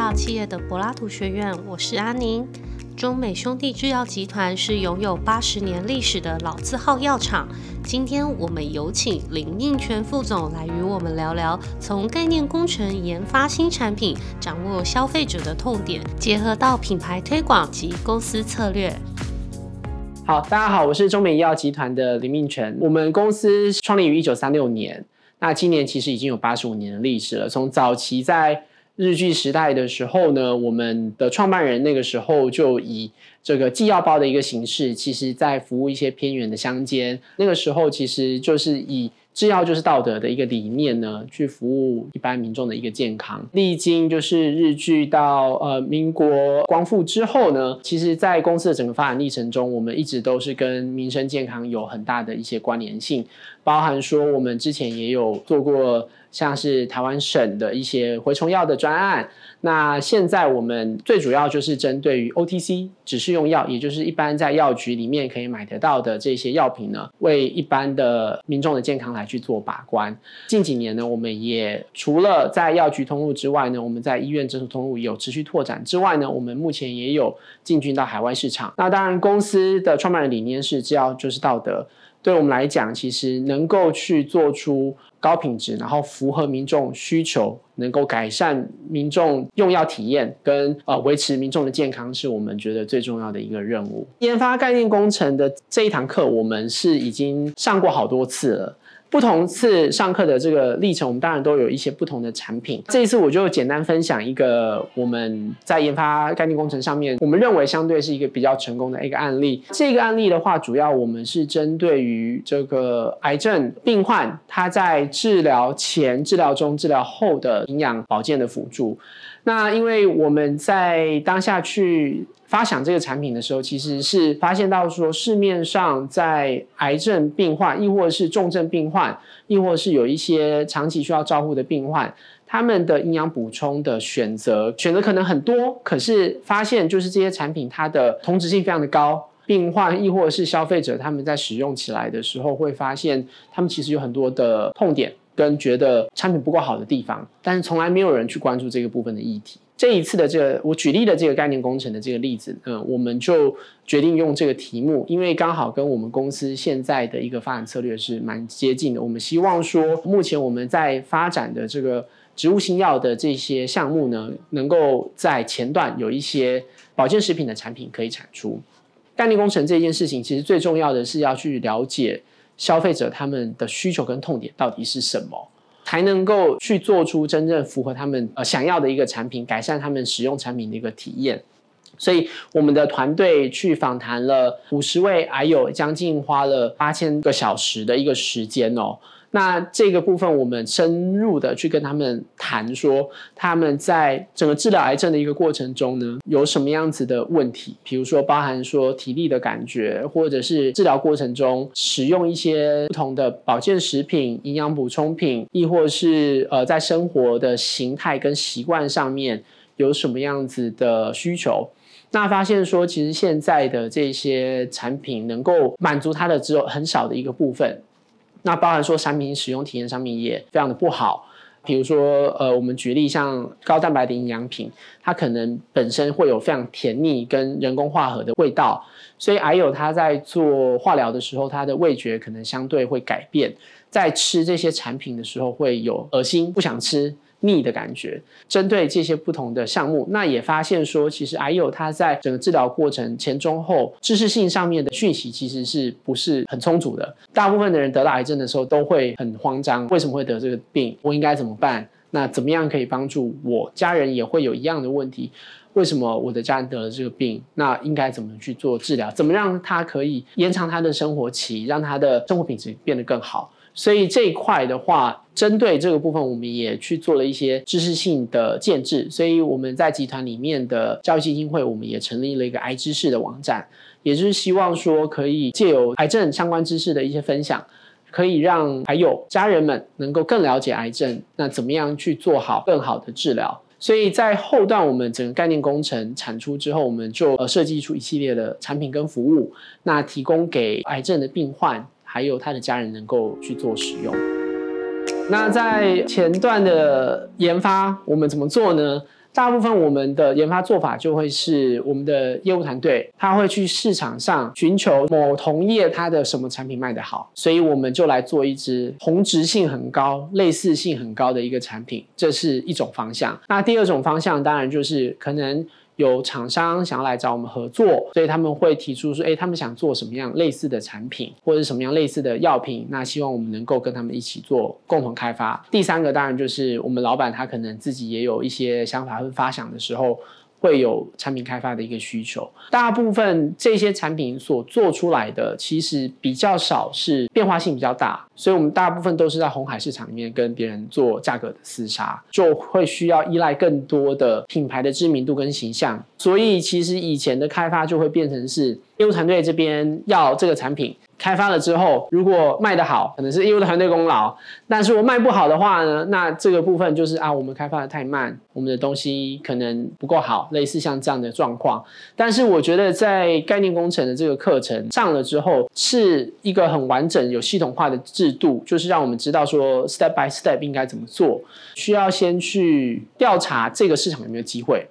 到企业的柏拉图学院，我是阿宁。中美兄弟制药集团是拥有八十年历史的老字号药厂。今天我们有请林应全副总来与我们聊聊，从概念工程研发新产品，掌握消费者的痛点，结合到品牌推广及公司策略。好，大家好，我是中美医药集团的林应全。我们公司创立于一九三六年，那今年其实已经有八十五年的历史了。从早期在日剧时代的时候呢，我们的创办人那个时候就以这个寄药包的一个形式，其实在服务一些偏远的乡间。那个时候其实就是以制药就是道德的一个理念呢，去服务一般民众的一个健康。历经就是日剧到呃民国光复之后呢，其实在公司的整个发展历程中，我们一直都是跟民生健康有很大的一些关联性，包含说我们之前也有做过。像是台湾省的一些蛔虫药的专案，那现在我们最主要就是针对于 OTC 指示用药，也就是一般在药局里面可以买得到的这些药品呢，为一般的民众的健康来去做把关。近几年呢，我们也除了在药局通路之外呢，我们在医院诊所通路有持续拓展之外呢，我们目前也有进军到海外市场。那当然，公司的创办人理念是只要就是道德。对我们来讲，其实能够去做出高品质，然后符合民众需求，能够改善民众用药体验，跟呃维持民众的健康，是我们觉得最重要的一个任务。研发概念工程的这一堂课，我们是已经上过好多次了。不同次上课的这个历程，我们当然都有一些不同的产品。这一次我就简单分享一个我们在研发概念工程上面，我们认为相对是一个比较成功的一个案例。这个案例的话，主要我们是针对于这个癌症病患，他在治疗前、治疗中、治疗后的营养保健的辅助。那因为我们在当下去。发想这个产品的时候，其实是发现到说市面上在癌症病患，亦或是重症病患，亦或是有一些长期需要照护的病患，他们的营养补充的选择选择可能很多，可是发现就是这些产品它的同质性非常的高，病患亦或是消费者他们在使用起来的时候，会发现他们其实有很多的痛点跟觉得产品不够好的地方，但是从来没有人去关注这个部分的议题。这一次的这个我举例的这个概念工程的这个例子，嗯，我们就决定用这个题目，因为刚好跟我们公司现在的一个发展策略是蛮接近的。我们希望说，目前我们在发展的这个植物新药的这些项目呢，能够在前段有一些保健食品的产品可以产出。概念工程这件事情，其实最重要的是要去了解消费者他们的需求跟痛点到底是什么。才能够去做出真正符合他们呃想要的一个产品，改善他们使用产品的一个体验。所以我们的团队去访谈了五十位还有，将近花了八千个小时的一个时间哦。那这个部分，我们深入的去跟他们谈说，他们在整个治疗癌症的一个过程中呢，有什么样子的问题？比如说，包含说体力的感觉，或者是治疗过程中使用一些不同的保健食品、营养补充品，亦或是呃，在生活的形态跟习惯上面有什么样子的需求？那发现说，其实现在的这些产品能够满足他的只有很少的一个部分。那包含说产品使用体验上面也非常的不好，比如说呃，我们举例像高蛋白的营养品，它可能本身会有非常甜腻跟人工化合的味道，所以还有它在做化疗的时候，它的味觉可能相对会改变，在吃这些产品的时候会有恶心不想吃。腻的感觉，针对这些不同的项目，那也发现说，其实癌友他在整个治疗过程前、中、后，知识性上面的讯息其实是不是很充足的。大部分的人得到癌症的时候都会很慌张，为什么会得这个病？我应该怎么办？那怎么样可以帮助我家人也会有一样的问题？为什么我的家人得了这个病？那应该怎么去做治疗？怎么让他可以延长他的生活期，让他的生活品质变得更好？所以这一块的话，针对这个部分，我们也去做了一些知识性的建制。所以我们在集团里面的教育基金会，我们也成立了一个癌知识的网站，也就是希望说，可以借由癌症相关知识的一些分享，可以让还有家人们能够更了解癌症，那怎么样去做好更好的治疗。所以在后段我们整个概念工程产出之后，我们就呃设计出一系列的产品跟服务，那提供给癌症的病患。还有他的家人能够去做使用。那在前段的研发，我们怎么做呢？大部分我们的研发做法就会是我们的业务团队，他会去市场上寻求某同业它的什么产品卖得好，所以我们就来做一支同质性很高、类似性很高的一个产品，这是一种方向。那第二种方向当然就是可能。有厂商想要来找我们合作，所以他们会提出说，哎，他们想做什么样类似的产品，或者是什么样类似的药品，那希望我们能够跟他们一起做共同开发。第三个当然就是我们老板他可能自己也有一些想法和发想的时候。会有产品开发的一个需求，大部分这些产品所做出来的其实比较少，是变化性比较大，所以我们大部分都是在红海市场里面跟别人做价格的厮杀，就会需要依赖更多的品牌的知名度跟形象，所以其实以前的开发就会变成是业务团队这边要这个产品。开发了之后，如果卖得好，可能是业务团队功劳；但是我卖不好的话呢，那这个部分就是啊，我们开发的太慢，我们的东西可能不够好，类似像这样的状况。但是我觉得在概念工程的这个课程上了之后，是一个很完整、有系统化的制度，就是让我们知道说 step by step 应该怎么做，需要先去调查这个市场有没有机会。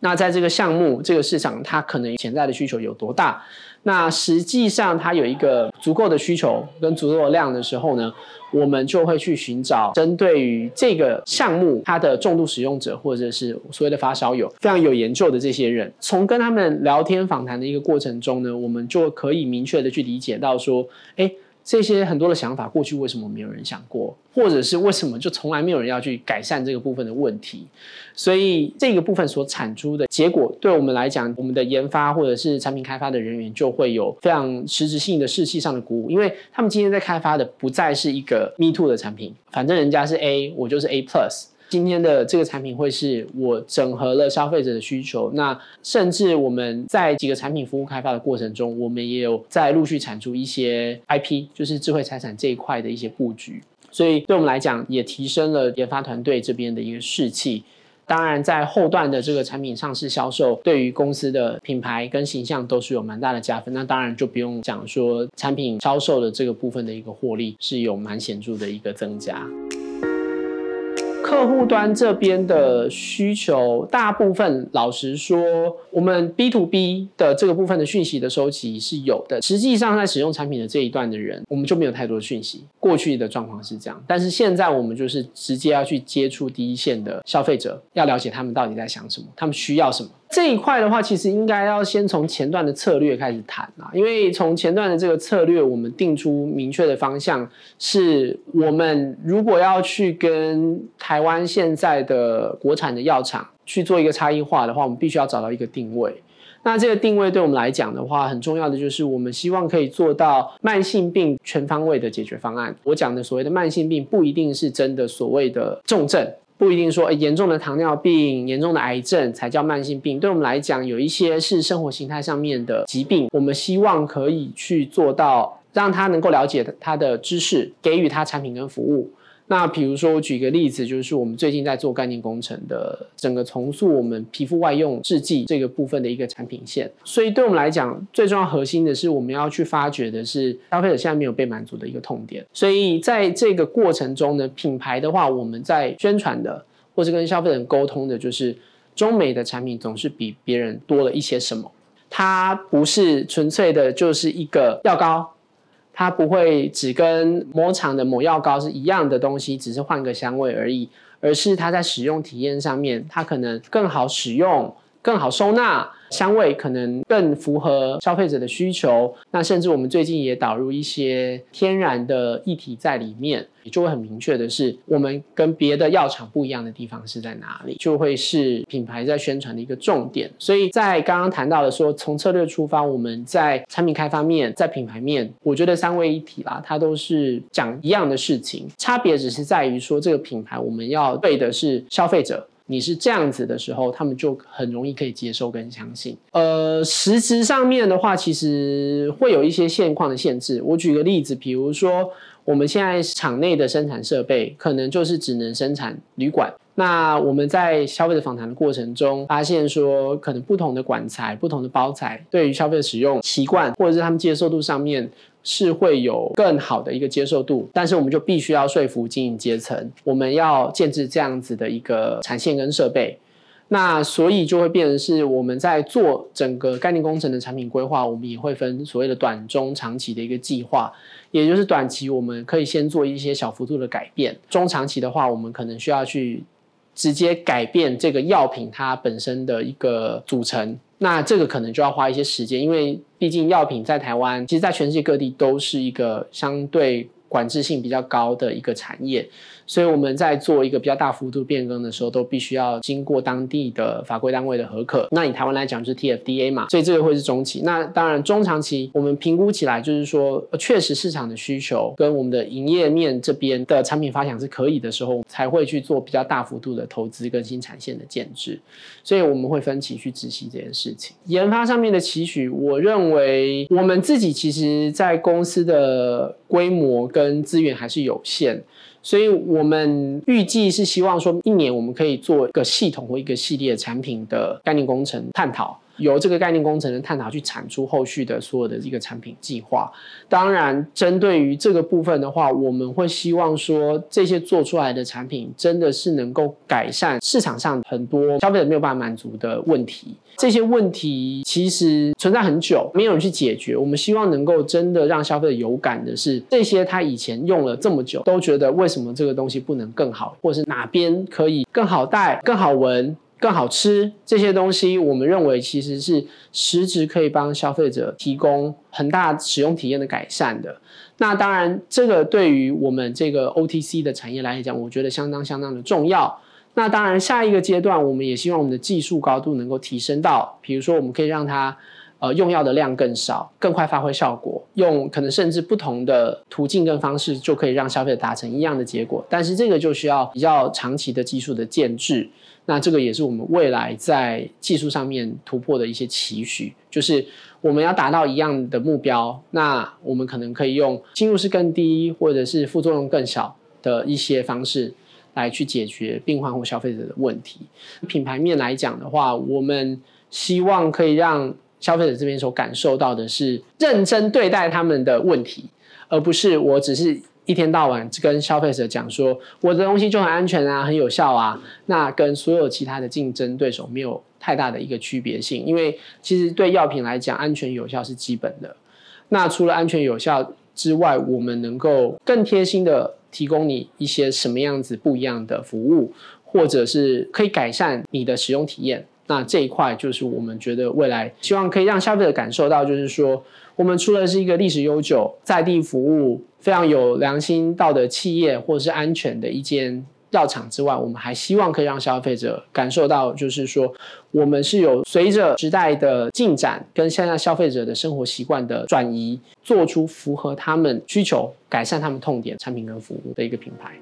那在这个项目、这个市场，它可能潜在的需求有多大？那实际上，它有一个足够的需求跟足够的量的时候呢，我们就会去寻找针对于这个项目它的重度使用者，或者是所谓的发烧友，非常有研究的这些人，从跟他们聊天访谈的一个过程中呢，我们就可以明确的去理解到说，哎。这些很多的想法，过去为什么没有人想过，或者是为什么就从来没有人要去改善这个部分的问题？所以这个部分所产出的结果，对我们来讲，我们的研发或者是产品开发的人员就会有非常实质性的士气上的鼓舞，因为他们今天在开发的不再是一个 Me Too 的产品，反正人家是 A，我就是 A Plus。今天的这个产品会是我整合了消费者的需求，那甚至我们在几个产品服务开发的过程中，我们也有在陆续产出一些 IP，就是智慧财产这一块的一些布局，所以对我们来讲也提升了研发团队这边的一个士气。当然，在后段的这个产品上市销售，对于公司的品牌跟形象都是有蛮大的加分。那当然就不用讲说产品销售的这个部分的一个获利是有蛮显著的一个增加。客户端这边的需求，大部分老实说，我们 B to B 的这个部分的讯息的收集是有的。实际上，在使用产品的这一段的人，我们就没有太多的讯息。过去的状况是这样，但是现在我们就是直接要去接触第一线的消费者，要了解他们到底在想什么，他们需要什么。这一块的话，其实应该要先从前段的策略开始谈啊，因为从前段的这个策略，我们定出明确的方向，是我们如果要去跟台湾现在的国产的药厂去做一个差异化的话，我们必须要找到一个定位。那这个定位对我们来讲的话，很重要的就是我们希望可以做到慢性病全方位的解决方案。我讲的所谓的慢性病，不一定是真的所谓的重症。不一定说，严重的糖尿病、严重的癌症才叫慢性病。对我们来讲，有一些是生活形态上面的疾病，我们希望可以去做到，让他能够了解他的知识，给予他产品跟服务。那比如说，我举一个例子，就是我们最近在做概念工程的，整个重塑我们皮肤外用制剂这个部分的一个产品线。所以对我们来讲，最重要核心的是，我们要去发掘的是消费者现在没有被满足的一个痛点。所以在这个过程中呢，品牌的话，我们在宣传的，或是跟消费者沟通的，就是中美的产品总是比别人多了一些什么。它不是纯粹的就是一个药膏。它不会只跟某厂的抹药膏是一样的东西，只是换个香味而已，而是它在使用体验上面，它可能更好使用，更好收纳。香味可能更符合消费者的需求，那甚至我们最近也导入一些天然的液体在里面，也就会很明确的是，我们跟别的药厂不一样的地方是在哪里，就会是品牌在宣传的一个重点。所以在刚刚谈到的说，从策略出发，我们在产品开发面，在品牌面，我觉得三位一体啦，它都是讲一样的事情，差别只是在于说这个品牌我们要对的是消费者。你是这样子的时候，他们就很容易可以接受跟相信。呃，实质上面的话，其实会有一些现况的限制。我举个例子，比如说我们现在厂内的生产设备，可能就是只能生产铝管。那我们在消费者访谈的过程中，发现说，可能不同的管材、不同的包材，对于消费者使用习惯或者是他们接受度上面。是会有更好的一个接受度，但是我们就必须要说服经营阶层，我们要建置这样子的一个产线跟设备。那所以就会变成是我们在做整个概念工程的产品规划，我们也会分所谓的短、中、长期的一个计划。也就是短期我们可以先做一些小幅度的改变，中长期的话，我们可能需要去直接改变这个药品它本身的一个组成。那这个可能就要花一些时间，因为毕竟药品在台湾，其实在全世界各地都是一个相对管制性比较高的一个产业。所以我们在做一个比较大幅度变更的时候，都必须要经过当地的法规单位的核可。那以台湾来讲，就是 TFDA 嘛，所以这个会是中期。那当然中长期，我们评估起来就是说，确实市场的需求跟我们的营业面这边的产品发想是可以的时候，才会去做比较大幅度的投资跟新产线的建制。所以我们会分期去执行这件事情。研发上面的期许，我认为我们自己其实在公司的规模跟资源还是有限。所以我们预计是希望说，一年我们可以做一个系统或一个系列产品的概念工程探讨。由这个概念工程的探讨去产出后续的所有的一个产品计划。当然，针对于这个部分的话，我们会希望说这些做出来的产品真的是能够改善市场上很多消费者没有办法满足的问题。这些问题其实存在很久，没有人去解决。我们希望能够真的让消费者有感的是，这些他以前用了这么久，都觉得为什么这个东西不能更好，或是哪边可以更好戴、更好闻。更好吃这些东西，我们认为其实是实质可以帮消费者提供很大使用体验的改善的。那当然，这个对于我们这个 OTC 的产业来讲，我觉得相当相当的重要。那当然，下一个阶段，我们也希望我们的技术高度能够提升到，比如说，我们可以让它呃用药的量更少，更快发挥效果，用可能甚至不同的途径跟方式，就可以让消费者达成一样的结果。但是这个就需要比较长期的技术的建制。那这个也是我们未来在技术上面突破的一些期许，就是我们要达到一样的目标，那我们可能可以用侵入式更低或者是副作用更小的一些方式来去解决病患或消费者的问题。品牌面来讲的话，我们希望可以让消费者这边所感受到的是认真对待他们的问题，而不是我只是。一天到晚跟消费者讲说我的东西就很安全啊，很有效啊，那跟所有其他的竞争对手没有太大的一个区别性，因为其实对药品来讲，安全有效是基本的。那除了安全有效之外，我们能够更贴心的提供你一些什么样子不一样的服务，或者是可以改善你的使用体验。那这一块就是我们觉得未来希望可以让消费者感受到，就是说。我们除了是一个历史悠久、在地服务非常有良心道德企业，或者是安全的一间药厂之外，我们还希望可以让消费者感受到，就是说我们是有随着时代的进展跟现在消费者的生活习惯的转移，做出符合他们需求、改善他们痛点产品跟服务的一个品牌。